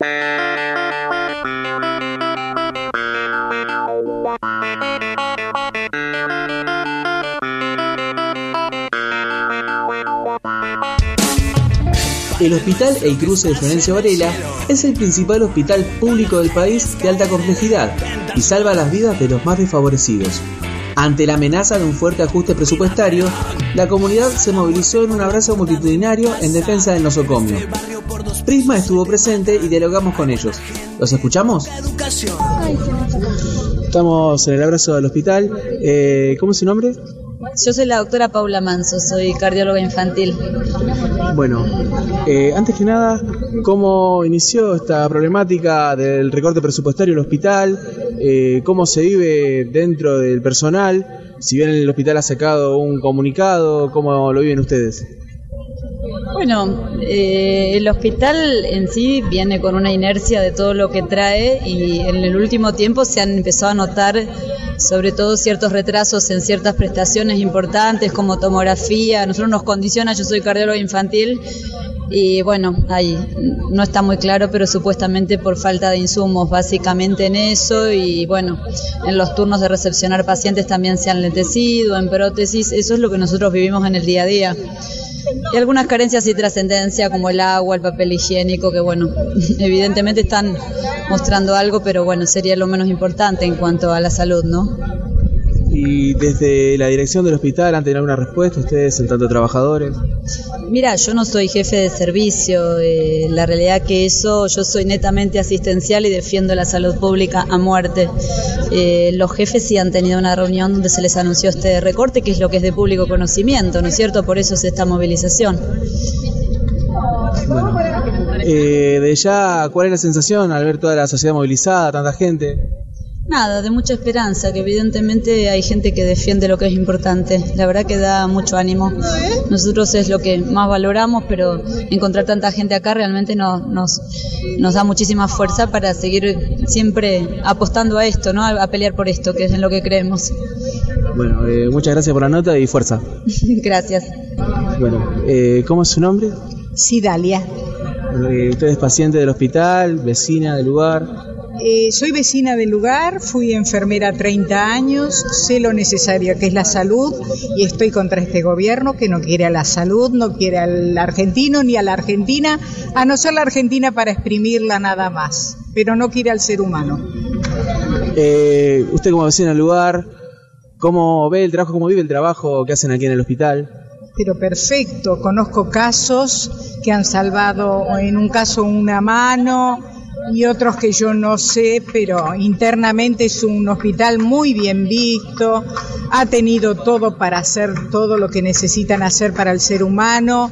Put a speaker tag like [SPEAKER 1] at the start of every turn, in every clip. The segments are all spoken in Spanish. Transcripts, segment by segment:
[SPEAKER 1] El Hospital El Cruce de Florencia Varela es el principal hospital público del país de alta complejidad y salva las vidas de los más desfavorecidos. Ante la amenaza de un fuerte ajuste presupuestario, la comunidad se movilizó en un abrazo multitudinario en defensa del nosocomio. Prisma estuvo presente y dialogamos con ellos. ¿Los escuchamos? Estamos en el abrazo del hospital. Eh, ¿Cómo es su nombre?
[SPEAKER 2] Yo soy la doctora Paula Manso, soy cardióloga infantil.
[SPEAKER 1] Bueno, eh, antes que nada, ¿cómo inició esta problemática del recorte presupuestario del hospital? Eh, ¿Cómo se vive dentro del personal? Si bien el hospital ha sacado un comunicado, ¿cómo lo viven ustedes?
[SPEAKER 2] Bueno, eh, el hospital en sí viene con una inercia de todo lo que trae y en el último tiempo se han empezado a notar sobre todo ciertos retrasos en ciertas prestaciones importantes como tomografía. Nosotros nos condiciona, yo soy cardiólogo infantil y bueno, ahí no está muy claro, pero supuestamente por falta de insumos, básicamente en eso y bueno, en los turnos de recepcionar pacientes también se han lentecido, en prótesis, eso es lo que nosotros vivimos en el día a día. Y algunas carencias y trascendencia como el agua, el papel higiénico, que bueno, evidentemente están mostrando algo, pero bueno, sería lo menos importante en cuanto a la salud, ¿no?
[SPEAKER 1] Y desde la dirección del hospital, ¿han tenido alguna respuesta ustedes, en tanto trabajadores?
[SPEAKER 2] Mira, yo no soy jefe de servicio, eh, la realidad que eso, yo soy netamente asistencial y defiendo la salud pública a muerte. Eh, los jefes sí han tenido una reunión donde se les anunció este recorte, que es lo que es de público conocimiento, ¿no es cierto? Por eso es esta movilización.
[SPEAKER 1] Bueno, eh, de ya, ¿cuál es la sensación al ver toda la sociedad movilizada, tanta gente?
[SPEAKER 2] Nada, de mucha esperanza, que evidentemente hay gente que defiende lo que es importante. La verdad que da mucho ánimo. Nosotros es lo que más valoramos, pero encontrar tanta gente acá realmente nos, nos, nos da muchísima fuerza para seguir siempre apostando a esto, ¿no? A, pelear por esto, que es en lo que creemos.
[SPEAKER 1] Bueno, eh, muchas gracias por la nota y fuerza.
[SPEAKER 2] gracias.
[SPEAKER 1] Bueno, eh, ¿cómo es su nombre?
[SPEAKER 3] Sidalia.
[SPEAKER 1] Eh, usted es paciente del hospital, vecina del lugar.
[SPEAKER 3] Eh, soy vecina del lugar, fui enfermera 30 años, sé lo necesario que es la salud y estoy contra este gobierno que no quiere a la salud, no quiere al argentino ni a la Argentina, a no ser la Argentina para exprimirla nada más, pero no quiere al ser humano.
[SPEAKER 1] Eh, usted como vecina del lugar, ¿cómo ve el trabajo, cómo vive el trabajo que hacen aquí en el hospital?
[SPEAKER 3] pero perfecto. Conozco casos que han salvado, en un caso una mano, y otros que yo no sé, pero internamente es un hospital muy bien visto, ha tenido todo para hacer todo lo que necesitan hacer para el ser humano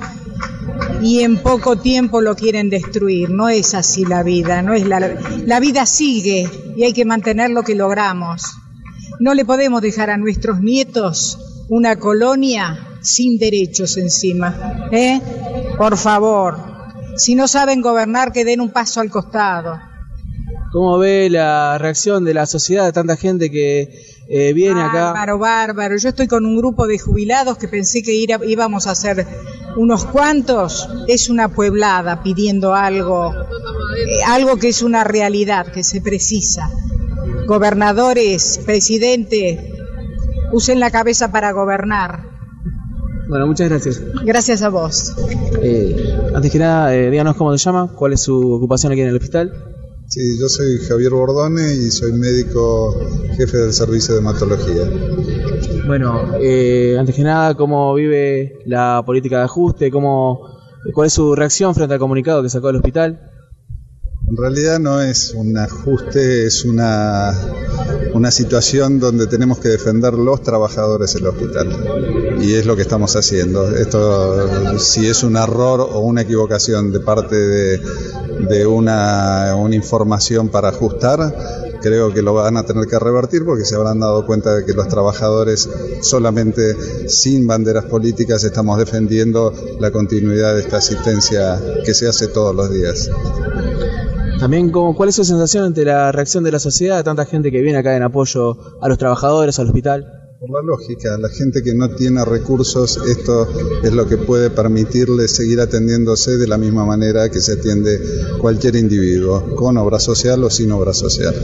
[SPEAKER 3] y en poco tiempo lo quieren destruir. No es así la vida, no es la, la vida sigue y hay que mantener lo que logramos. No le podemos dejar a nuestros nietos una colonia sin derechos encima. ¿eh? Por favor, si no saben gobernar, que den un paso al costado.
[SPEAKER 1] ¿Cómo ve la reacción de la sociedad, de tanta gente que eh, viene acá?
[SPEAKER 3] Bárbaro, bárbaro. Yo estoy con un grupo de jubilados que pensé que íbamos a hacer unos cuantos. Es una pueblada pidiendo algo, eh, algo que es una realidad, que se precisa. Gobernadores, presidente, usen la cabeza para gobernar.
[SPEAKER 1] Bueno, muchas gracias.
[SPEAKER 3] Gracias a vos.
[SPEAKER 1] Eh, antes que nada, eh, díganos cómo se llama, cuál es su ocupación aquí en el hospital.
[SPEAKER 4] Sí, yo soy Javier Bordone y soy médico jefe del servicio de hematología.
[SPEAKER 1] Bueno, eh, antes que nada, ¿cómo vive la política de ajuste? ¿Cómo, ¿Cuál es su reacción frente al comunicado que sacó el hospital?
[SPEAKER 4] En realidad no es un ajuste, es una, una situación donde tenemos que defender los trabajadores del hospital. Y es lo que estamos haciendo. Esto, si es un error o una equivocación de parte de, de una, una información para ajustar, creo que lo van a tener que revertir porque se habrán dado cuenta de que los trabajadores solamente sin banderas políticas estamos defendiendo la continuidad de esta asistencia que se hace todos los días.
[SPEAKER 1] También, ¿cuál es su sensación ante la reacción de la sociedad, tanta gente que viene acá en apoyo a los trabajadores, al hospital?
[SPEAKER 4] Por la lógica, la gente que no tiene recursos, esto es lo que puede permitirle seguir atendiéndose de la misma manera que se atiende cualquier individuo, con obra social o sin obra social.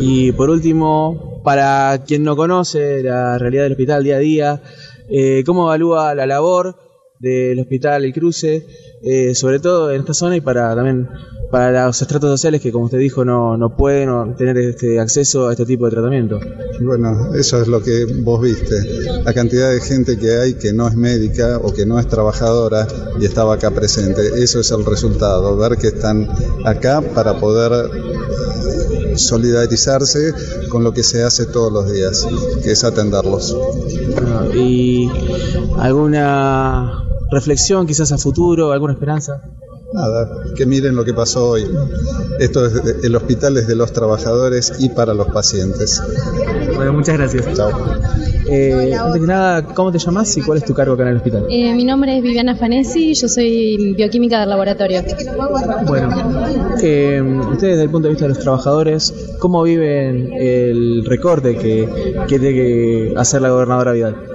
[SPEAKER 1] Y por último, para quien no conoce la realidad del hospital día a día, eh, ¿cómo evalúa la labor del hospital El Cruce, eh, sobre todo en esta zona y para también para los estratos sociales que, como usted dijo, no, no pueden tener este acceso a este tipo de tratamiento.
[SPEAKER 4] Bueno, eso es lo que vos viste. La cantidad de gente que hay que no es médica o que no es trabajadora y estaba acá presente. Eso es el resultado, ver que están acá para poder solidarizarse con lo que se hace todos los días, que es atenderlos.
[SPEAKER 1] ¿Y alguna reflexión quizás a futuro, alguna esperanza?
[SPEAKER 4] Nada, que miren lo que pasó hoy. Esto es el hospital es de los trabajadores y para los pacientes.
[SPEAKER 1] Bueno, muchas gracias.
[SPEAKER 4] Chao.
[SPEAKER 1] Eh, antes que nada, ¿cómo te llamas y cuál es tu cargo acá en el hospital?
[SPEAKER 5] Eh, mi nombre es Viviana Fanesi, yo soy bioquímica del laboratorio.
[SPEAKER 1] Bueno, eh, ustedes desde el punto de vista de los trabajadores, ¿cómo viven el recorte que, que tiene que hacer la gobernadora Vidal?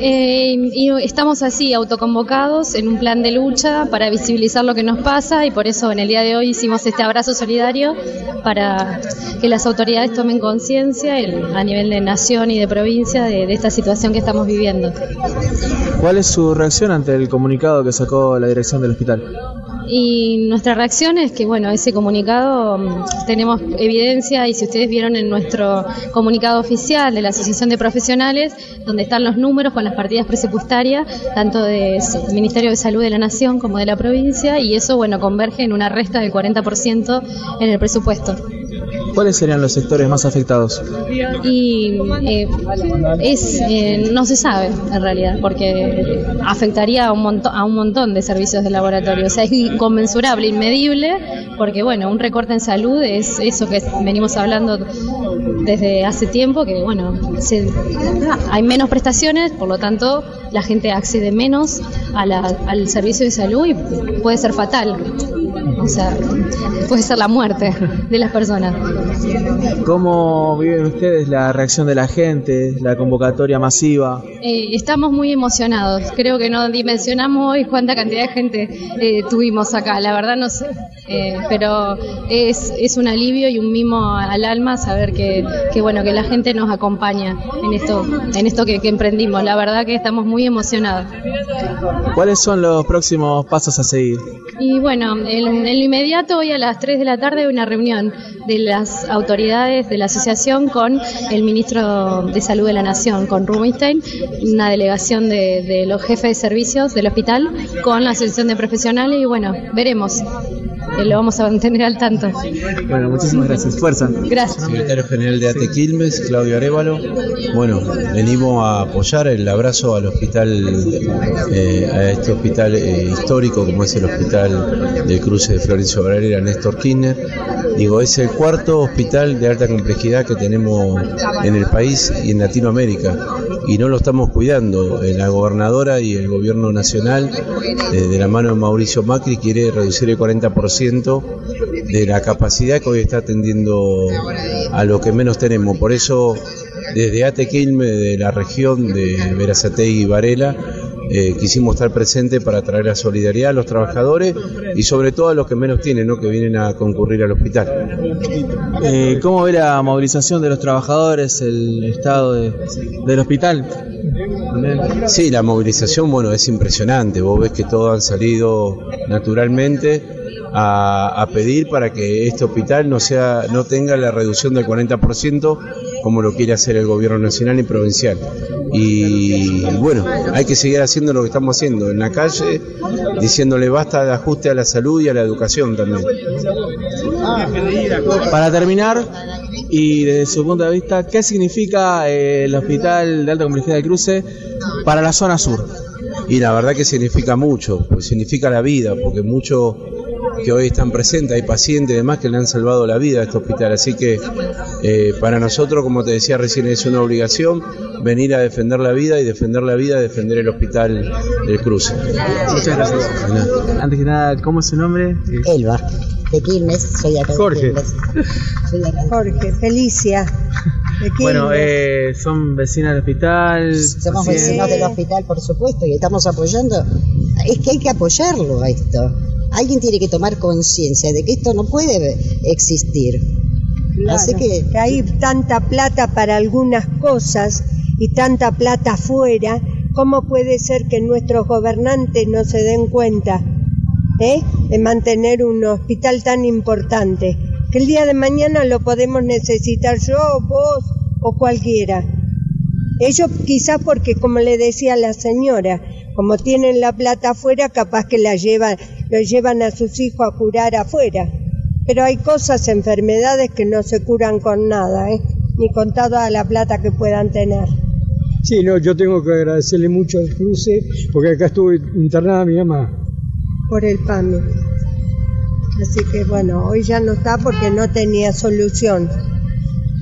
[SPEAKER 5] Eh, y estamos así, autoconvocados en un plan de lucha para visibilizar lo que nos pasa y por eso en el día de hoy hicimos este abrazo solidario para que las autoridades tomen conciencia a nivel de nación y de provincia de, de esta situación que estamos viviendo.
[SPEAKER 1] ¿Cuál es su reacción ante el comunicado que sacó la dirección del hospital?
[SPEAKER 5] Y nuestra reacción es que, bueno, ese comunicado mm, tenemos evidencia y si ustedes vieron en nuestro comunicado oficial de la Asociación de Profesionales, donde están los números con las partidas presupuestarias, tanto del Ministerio de Salud de la Nación como de la provincia, y eso, bueno, converge en una resta del 40% en el presupuesto.
[SPEAKER 1] ¿Cuáles serían los sectores más afectados?
[SPEAKER 5] Y eh, es, eh, no se sabe en realidad, porque afectaría a un, montón, a un montón de servicios de laboratorio. O sea, es inconmensurable, inmedible, porque bueno, un recorte en salud es eso que venimos hablando desde hace tiempo, que bueno, se, hay menos prestaciones, por lo tanto la gente accede menos al servicio de salud y puede ser fatal. O sea, puede ser la muerte de las personas.
[SPEAKER 1] ¿Cómo viven ustedes la reacción de la gente, la convocatoria masiva?
[SPEAKER 5] Eh, estamos muy emocionados. Creo que no dimensionamos hoy cuánta cantidad de gente eh, tuvimos acá. La verdad no sé. Eh, pero es, es un alivio y un mimo al alma saber que, que, bueno que la gente nos acompaña en esto en esto que, que emprendimos la verdad que estamos muy emocionados
[SPEAKER 1] ¿Cuáles son los próximos pasos a seguir?
[SPEAKER 5] Y bueno, en, lo inmediato hoy a las 3 de la tarde una reunión de las autoridades de la asociación con el ministro de Salud de la Nación, con Rubinstein, una delegación de, de los jefes de servicios del hospital con la asociación de profesionales y bueno, veremos. Eh, lo vamos a mantener al tanto.
[SPEAKER 1] Bueno, muchísimas gracias. Fuerza.
[SPEAKER 5] Gracias.
[SPEAKER 6] Secretario General de ATE Quilmes, Claudio Arevalo. Bueno, venimos a apoyar el abrazo al hospital, eh, a este hospital eh, histórico como es el hospital del cruce de Florencio Varela, Néstor Kirchner. Digo, es el cuarto hospital de alta complejidad que tenemos en el país y en Latinoamérica y no lo estamos cuidando. La gobernadora y el gobierno nacional, de la mano de Mauricio Macri, quiere reducir el 40% de la capacidad que hoy está atendiendo a lo que menos tenemos. Por eso, desde Atequilme, de la región de Verazategui y Varela, eh, quisimos estar presentes para traer la solidaridad a los trabajadores y sobre todo a los que menos tienen, ¿no? que vienen a concurrir al hospital.
[SPEAKER 1] Eh, ¿Cómo ve la movilización de los trabajadores, el estado de, del hospital?
[SPEAKER 6] Sí, la movilización, bueno, es impresionante. Vos ves que todos han salido naturalmente a, a, pedir para que este hospital no sea, no tenga la reducción del 40% como lo quiere hacer el gobierno nacional y provincial. Y bueno, hay que seguir haciendo lo que estamos haciendo en la calle, diciéndole basta de ajuste a la salud y a la educación también.
[SPEAKER 1] Para terminar, y desde su punto de vista, ¿qué significa eh, el Hospital de Alta Complejidad del Cruce para la zona sur?
[SPEAKER 6] Y la verdad que significa mucho, pues significa la vida, porque muchos que hoy están presentes, hay pacientes y demás que le han salvado la vida a este hospital. Así que eh, para nosotros, como te decía recién, es una obligación venir a defender la vida y defender la vida, defender el hospital del Cruce.
[SPEAKER 1] Muchas gracias. Antes que nada, ¿cómo es su nombre?
[SPEAKER 7] Elba, de Quilmes, soy acá
[SPEAKER 1] Jorge.
[SPEAKER 7] de Quilmes. Soy acá.
[SPEAKER 3] Jorge, Felicia.
[SPEAKER 1] Bueno, eh, son vecinas del hospital.
[SPEAKER 7] Somos vecinos del hospital, por supuesto, y estamos apoyando. Es que hay que apoyarlo a esto. Alguien tiene que tomar conciencia de que esto no puede existir. Así que...
[SPEAKER 8] que hay tanta plata para algunas cosas y tanta plata afuera, ¿cómo puede ser que nuestros gobernantes no se den cuenta ¿eh? de mantener un hospital tan importante? Que el día de mañana lo podemos necesitar yo, vos o cualquiera. Ellos quizás porque, como le decía la señora, como tienen la plata afuera, capaz que la llevan, lo llevan a sus hijos a curar afuera. Pero hay cosas, enfermedades que no se curan con nada, ¿eh? ni con toda la plata que puedan tener.
[SPEAKER 9] Sí, no, yo tengo que agradecerle mucho al cruce, porque acá estuve internada mi mamá.
[SPEAKER 8] Por el PAMI. Así que bueno, hoy ya no está porque no tenía solución.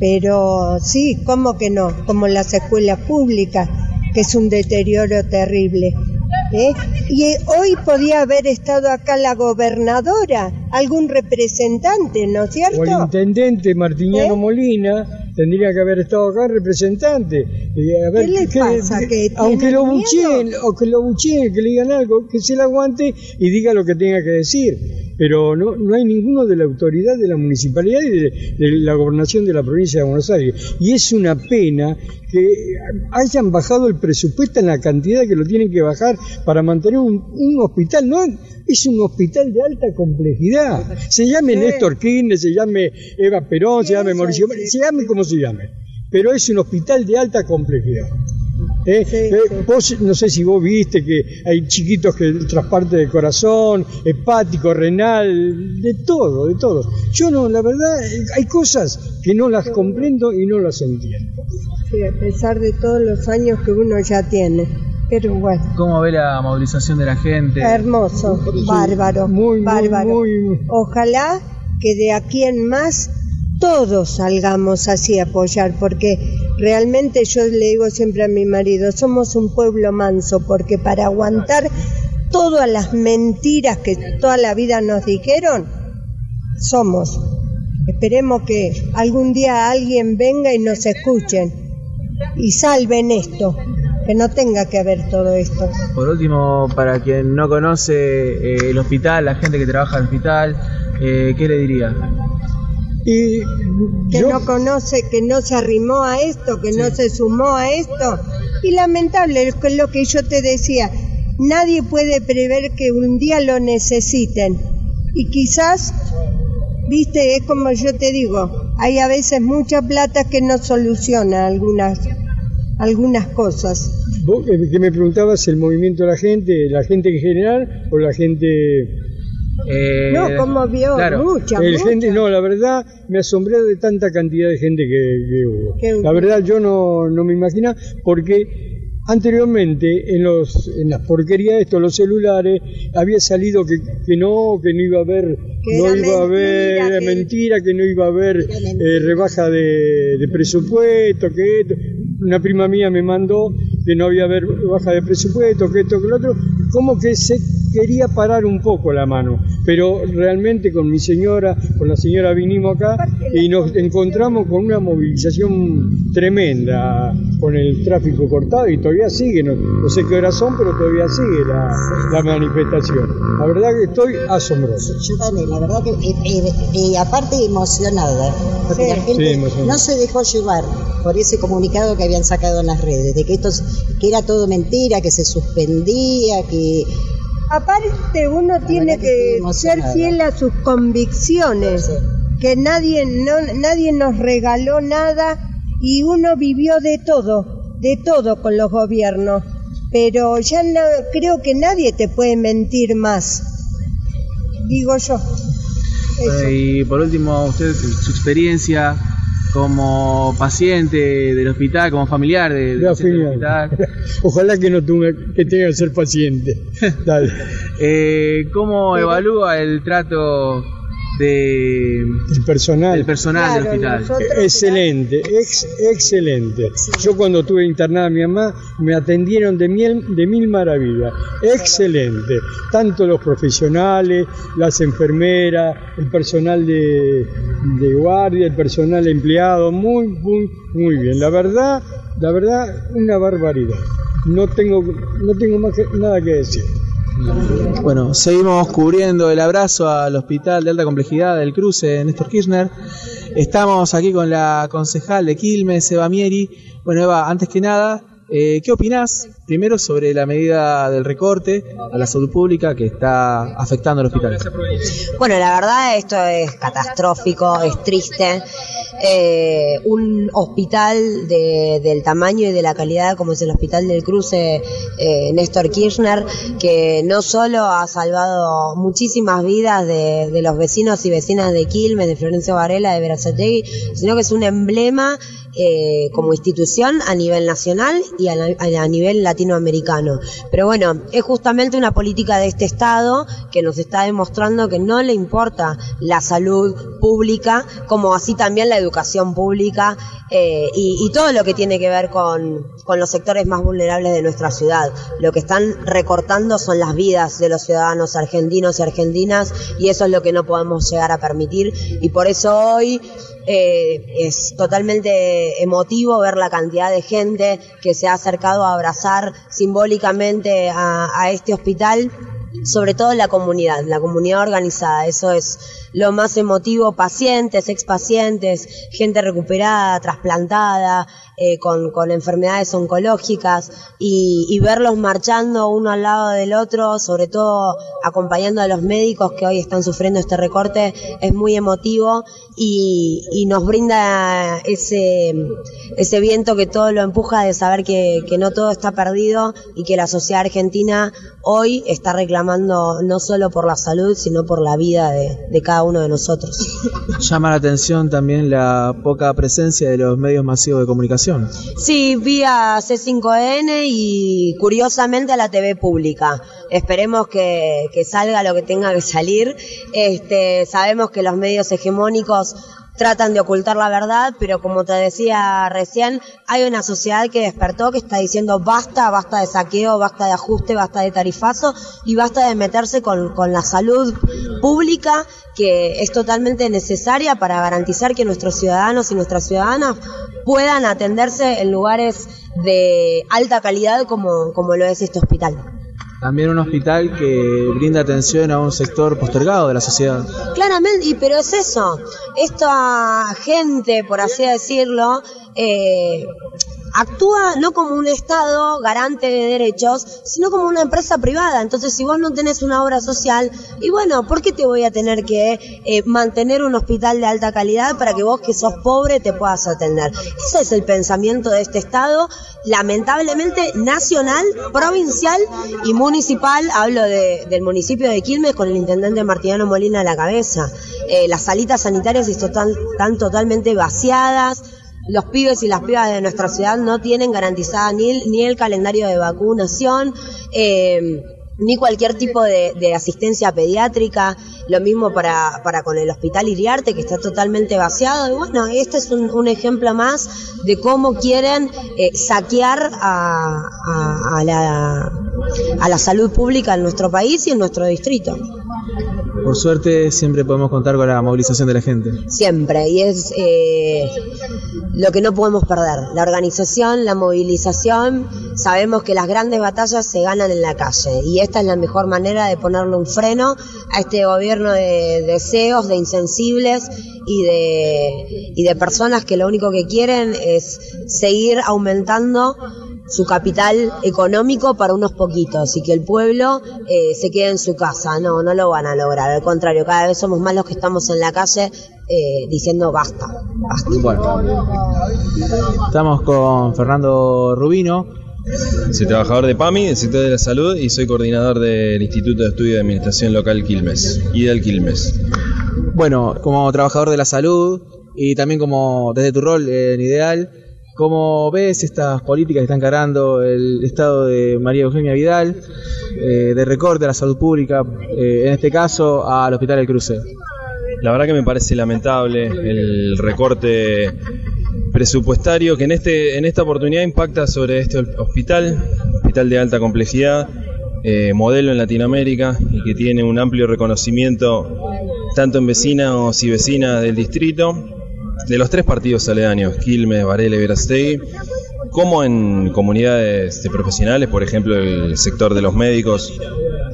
[SPEAKER 8] Pero sí, ¿cómo que no? Como las escuelas públicas, que es un deterioro terrible. ¿Eh? Y hoy podía haber estado acá la gobernadora, algún representante, ¿no es cierto?
[SPEAKER 9] O el intendente Martiniano
[SPEAKER 8] ¿Eh?
[SPEAKER 9] Molina tendría que haber estado acá representante. Y a ver,
[SPEAKER 8] ¿Qué le pasa? ¿Que
[SPEAKER 9] aunque lo bucheen, o que lo bucheen, que le digan algo, que se le aguante y diga lo que tenga que decir. Pero no, no hay ninguno de la autoridad de la municipalidad y de, de la gobernación de la provincia de Buenos Aires. Y es una pena que hayan bajado el presupuesto en la cantidad que lo tienen que bajar para mantener un, un hospital. No es un hospital de alta complejidad. Se llame Néstor Kirchner, se llame Eva Perón, se llame Mauricio, se llame como se llame. Pero es un hospital de alta complejidad. ¿Eh? Eh, vos, no sé si vos viste que hay chiquitos que trasparte de corazón, hepático, renal, de todo, de todo. Yo no, la verdad, eh, hay cosas que no las comprendo y no las entiendo.
[SPEAKER 8] Sí, a pesar de todos los años que uno ya tiene. Pero bueno,
[SPEAKER 1] ¿Cómo ve la movilización de la gente?
[SPEAKER 8] hermoso, bárbaro,
[SPEAKER 9] muy, muy,
[SPEAKER 8] bárbaro.
[SPEAKER 9] muy-
[SPEAKER 8] Ojalá que de aquí en más todos salgamos así a apoyar, porque realmente yo le digo siempre a mi marido, somos un pueblo manso, porque para aguantar todas las mentiras que toda la vida nos dijeron, somos. Esperemos que algún día alguien venga y nos escuchen y salven esto, que no tenga que haber todo esto.
[SPEAKER 1] Por último, para quien no conoce eh, el hospital, la gente que trabaja en el hospital, eh, ¿qué le diría?
[SPEAKER 9] Y
[SPEAKER 8] que
[SPEAKER 9] yo-
[SPEAKER 8] no conoce, que no se arrimó a esto, que no se sumó a esto. Y lamentable, es lo que yo te decía, nadie puede prever que un día lo necesiten. Y quizás, viste, es como yo te digo, hay a veces mucha plata que no soluciona algunas, algunas cosas.
[SPEAKER 9] Vos que, que me preguntabas el movimiento de la gente, la gente en general o la gente...
[SPEAKER 1] Eh,
[SPEAKER 8] No, como vio,
[SPEAKER 1] claro.
[SPEAKER 8] mucha,
[SPEAKER 9] El
[SPEAKER 8] mucha.
[SPEAKER 9] gente, no, la verdad me asombré de tanta cantidad de gente que, que hubo. La verdad yo no, no me imagino porque anteriormente en los en las porquerías de estos los celulares había salido que, que no que no iba a haber
[SPEAKER 8] Que
[SPEAKER 9] no iba a haber
[SPEAKER 8] que-
[SPEAKER 9] mentira que no iba a haber eh, rebaja de, de presupuesto que esto. una prima mía me mandó que no había haber baja de presupuesto que esto que lo otro como que se quería parar un poco la mano pero realmente con mi señora con la señora vinimos acá y nos encontramos con una movilización tremenda con el tráfico cortado y todavía sigue no, no sé qué horas son pero todavía sigue la, la manifestación. La verdad que estoy asombroso.
[SPEAKER 7] Yo también, la verdad que, eh, eh, eh, aparte emocionada, porque
[SPEAKER 8] Sí.
[SPEAKER 7] la gente
[SPEAKER 9] Sí,
[SPEAKER 7] no se dejó llevar por ese comunicado que habían sacado en las redes, de que esto, es- que era todo mentira, que se suspendía, que
[SPEAKER 8] Aparte uno tiene
[SPEAKER 7] que
[SPEAKER 8] ser fiel a sus convicciones,
[SPEAKER 7] Sí.
[SPEAKER 8] que nadie, no, nadie nos regaló nada y uno vivió de todo, de todo con los gobiernos. Pero ya no, creo que nadie te puede mentir más, digo yo. Eso.
[SPEAKER 1] Eh, Y por último, usted, su experiencia como paciente del hospital, como familiar de- del hospital,
[SPEAKER 9] ojalá que no tenga que tenga que ser paciente. Dale.
[SPEAKER 1] eh, ¿cómo evalúa el trato de,
[SPEAKER 9] El personal.
[SPEAKER 1] del personal del hospital.
[SPEAKER 9] Excelente, ex, excelente. Yo cuando tuve internada a mi mamá me atendieron de mil, de mil maravillas. Excelente. Tanto los profesionales, las enfermeras, el personal de, de guardia, el personal empleado, muy, muy, muy bien. La verdad, la verdad, una barbaridad. No tengo, no tengo más que- nada que decir.
[SPEAKER 1] Bueno, seguimos cubriendo el abrazo al Hospital de Alta Complejidad del Cruce, Néstor Kirchner. Estamos aquí con la concejal de Quilmes, Eva Mieri. Bueno, Eva, antes que nada, eh, ¿qué opinás primero sobre la medida del recorte a la salud pública que está afectando al hospital?
[SPEAKER 10] Bueno, la verdad esto es catastrófico, es triste. Eh, un hospital de- del tamaño y de la calidad como es el Hospital del Cruce eh, Néstor Kirchner, que no solo ha salvado muchísimas vidas de, de los vecinos y vecinas de Quilmes, de Florencio Varela, de Verazategui, sino que es un emblema eh, como institución a nivel nacional y a, nivel latinoamericano. Pero bueno, es justamente una política de este Estado que nos está demostrando que no le importa la salud pública, como así también la educación pública eh, y, y todo lo que tiene que ver con, con los sectores más vulnerables de nuestra ciudad. Lo que están recortando son las vidas de los ciudadanos argentinos y argentinas y eso es lo que no podemos llegar a permitir y por eso hoy eh, es totalmente emotivo ver la cantidad de gente que se ha acercado a abrazar simbólicamente a, a este hospital sobre todo la comunidad, la comunidad organizada, eso es lo más emotivo, pacientes, expacientes, gente recuperada, trasplantada, eh, con, con enfermedades oncológicas y, verlos marchando uno al lado del otro, sobre todo acompañando a los médicos que hoy están sufriendo este recorte, es muy emotivo y, y nos brinda ese, ese viento que todo lo empuja de saber que, que no todo está perdido y que la sociedad argentina hoy está reclamando no solo por la salud, sino por la vida de, de cada uno de nosotros.
[SPEAKER 1] Llama la atención también la poca presencia de los medios masivos de comunicación.
[SPEAKER 10] Sí, vi a C5N y curiosamente a la TV pública. Esperemos que, que salga lo que tenga que salir. Este, sabemos que los medios hegemónicos tratan de ocultar la verdad, pero como te decía recién, hay una sociedad que despertó, que está diciendo basta, basta de saqueo, basta de ajuste, basta de tarifazo y basta de meterse con, con la salud pública que es totalmente necesaria para garantizar que nuestros ciudadanos y nuestras ciudadanas puedan atenderse en lugares de alta calidad como, como lo es este hospital.
[SPEAKER 1] También un hospital que brinda atención a un sector postergado de la sociedad.
[SPEAKER 10] Claramente, y pero es eso, esta gente, por así decirlo, eh, actúa no como un Estado garante de derechos, sino como una empresa privada. Entonces, si vos no tenés una obra social, y bueno, ¿por qué te voy a tener que eh, mantener un hospital de alta calidad para que vos que sos pobre te puedas atender? Ese es el pensamiento de este Estado, lamentablemente nacional, provincial y municipal. Hablo de- del municipio de Quilmes con el intendente Martiniano Molina a la cabeza. Eh, las salitas sanitarias están, están totalmente vaciadas los pibes y las pibas de nuestra ciudad no tienen garantizada ni el, ni el calendario de vacunación, eh, ni cualquier tipo de, de asistencia pediátrica, lo mismo para, para con el hospital Iriarte, que está totalmente vaciado. Y bueno, este es un, un ejemplo más de cómo quieren eh, saquear a, a- a la, a la salud pública en nuestro país y en nuestro distrito.
[SPEAKER 1] Por suerte siempre podemos contar con la movilización de la gente.
[SPEAKER 10] siempre y es eh, lo que no podemos perder. La organización, la movilización, sabemos que las grandes batallas se ganan en la calle y esta es la mejor manera de ponerle un freno a este gobierno de deseos, de insensibles y de, y de personas que lo único que quieren es seguir aumentando su capital económico para unos poquitos y que el pueblo eh, se quede en su casa. No, no lo van a lograr. Al contrario, cada vez somos más los que estamos en la calle eh, diciendo basta, basta.
[SPEAKER 1] Estamos con Fernando Rubino.
[SPEAKER 11] Soy trabajador de PAMI, del sector de la salud, y soy coordinador del Instituto de Estudio de Administración Local Quilmes, y del Quilmes.
[SPEAKER 1] Bueno, como trabajador de la salud y también como desde tu rol en Ideal, ¿cómo ves estas políticas que está encarando el Estado de María Eugenia Vidal eh, de recorte a la salud pública, eh, en este caso al Hospital del Cruce?
[SPEAKER 11] La verdad que me parece lamentable el recorte presupuestario que en este en esta oportunidad impacta sobre este hospital, hospital de alta complejidad, eh, modelo en Latinoamérica y que tiene un amplio reconocimiento tanto en vecinos y vecinas del distrito, de los tres partidos aledaños, Quilmes, Varela y Verastegui, como en comunidades de profesionales, por ejemplo el sector de los médicos.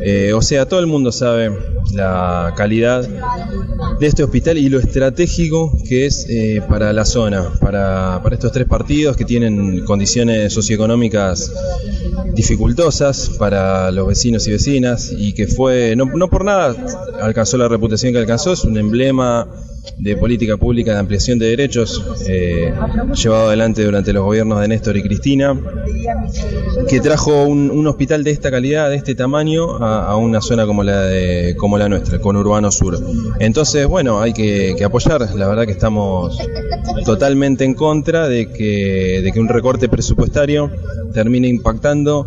[SPEAKER 11] Eh, o sea, todo el mundo sabe la calidad de este hospital y lo estratégico que es eh, para la zona, para, para, estos tres partidos que tienen condiciones socioeconómicas dificultosas para los vecinos y vecinas y que fue, no, no por nada alcanzó la reputación que alcanzó, es un emblema de política pública de ampliación de derechos eh, llevado adelante durante los gobiernos de Néstor y Cristina, que trajo un, hospital de esta calidad, de este tamaño, a, una zona como la de, como la nuestra, con Urbano Sur. Entonces, bueno, hay que, apoyar. La verdad que estamos totalmente en contra de que, de que un recorte presupuestario termine impactando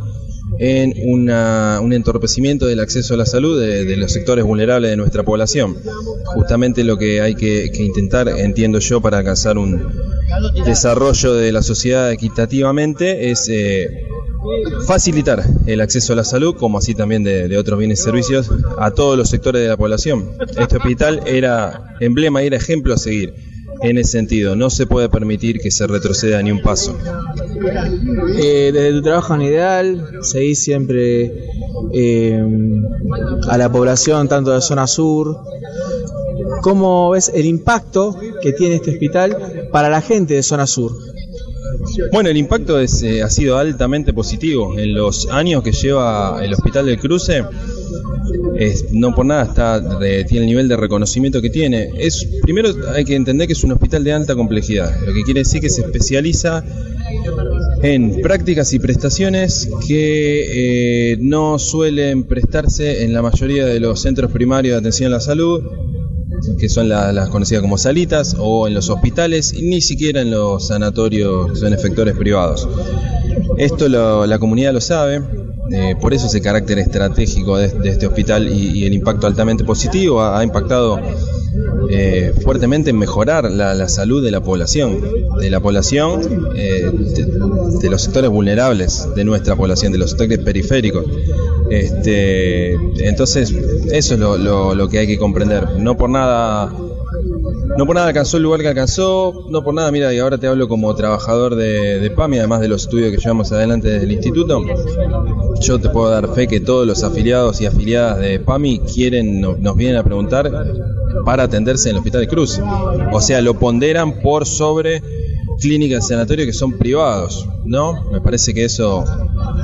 [SPEAKER 11] en un entorpecimiento del acceso a la salud de, los sectores vulnerables de nuestra población. Justamente lo que hay que, intentar, entiendo yo, para alcanzar un desarrollo de la sociedad equitativamente es eh, facilitar el acceso a la salud, como así también de, de, otros bienes y servicios, a todos los sectores de la población. Este hospital era emblema era ejemplo a seguir en ese sentido. No se puede permitir que se retroceda ni un paso.
[SPEAKER 1] Eh, desde tu trabajo en Ideal, seguís siempre eh, a la población, tanto de zona sur. ¿Cómo ves el impacto que tiene este hospital para la gente de zona sur?
[SPEAKER 11] Bueno, el impacto es, eh, ha sido altamente positivo. En los años que lleva el Hospital del Cruce, no por nada está tiene el nivel de reconocimiento que tiene. Es primero hay que entender que es un hospital de alta complejidad, lo que quiere decir que se especializa en prácticas y prestaciones que eh, no suelen prestarse en la mayoría de los centros primarios de atención a la salud, que son las conocidas como salitas, o en los hospitales, y ni siquiera en los sanatorios que son efectores privados. Esto la comunidad lo sabe, eh, por eso ese carácter estratégico de, este hospital y, el impacto altamente positivo ha, impactado eh, fuertemente en mejorar la, salud de la población, de la población, eh, de, los sectores vulnerables de nuestra población, de los sectores periféricos. Este, entonces, eso es lo, lo que hay que comprender. No por nada no por nada alcanzó el lugar que alcanzó, no por nada, mira, y ahora te hablo como trabajador de, PAMI, además de los estudios que llevamos adelante desde el instituto. Yo te puedo dar fe que todos los afiliados y afiliadas de PAMI quieren, nos vienen a preguntar para atenderse en el Hospital de Cruz. O sea, lo ponderan por sobre clínicas sanatorios que son privados, ¿no? Me parece que eso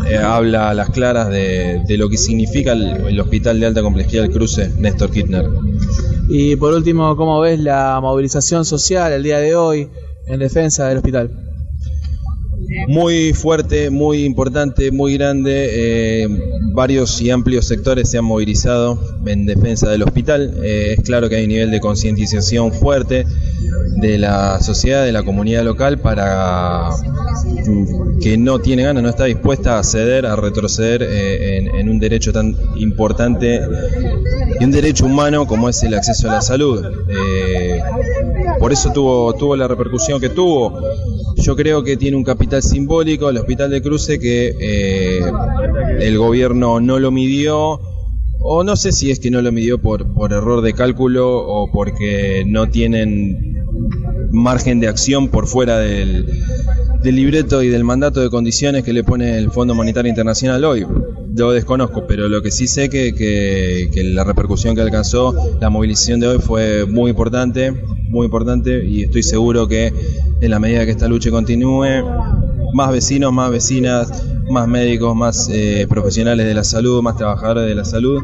[SPEAKER 11] eh, habla a las claras de, lo que significa el, el, Hospital de Alta Complejidad del Cruce Néstor Kirchner.
[SPEAKER 1] Y por último, ¿cómo ves la movilización social el día de hoy en defensa del hospital?
[SPEAKER 11] Muy fuerte, muy importante, muy grande. Eh, varios y amplios sectores se han movilizado en defensa del hospital. Eh, es claro que hay un nivel de concientización fuerte de la sociedad, de la comunidad local, para mm, que no tiene ganas, no está dispuesta a ceder, a retroceder eh, en, un derecho tan importante y un derecho humano como es el acceso a la salud. Eh, por eso tuvo, tuvo la repercusión que tuvo. Yo creo que tiene un capital simbólico el Hospital de Cruce que eh, el gobierno no lo midió o no sé si es que no lo midió por, por error de cálculo o porque no tienen margen de acción por fuera del, libreto y del mandato de condiciones que le pone el Fondo Monetario Internacional hoy. Lo desconozco, pero lo que sí sé que, que, la repercusión que alcanzó la movilización de hoy fue muy importante, muy importante y estoy seguro que en la medida que esta lucha continúe, más vecinos, más vecinas, más médicos, más eh, profesionales de la salud, más trabajadores de la salud,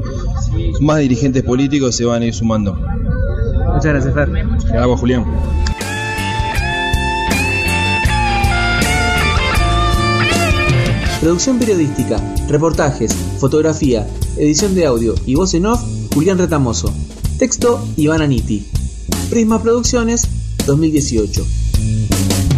[SPEAKER 11] más dirigentes políticos se van a ir sumando.
[SPEAKER 1] Muchas gracias, Fer.
[SPEAKER 11] Gracias, Julián.
[SPEAKER 1] Producción periodística, reportajes, fotografía, edición de audio y voz en off, Julián Retamoso. Texto, Iván Aniti. Prisma Producciones, 2018. Mm-hmm.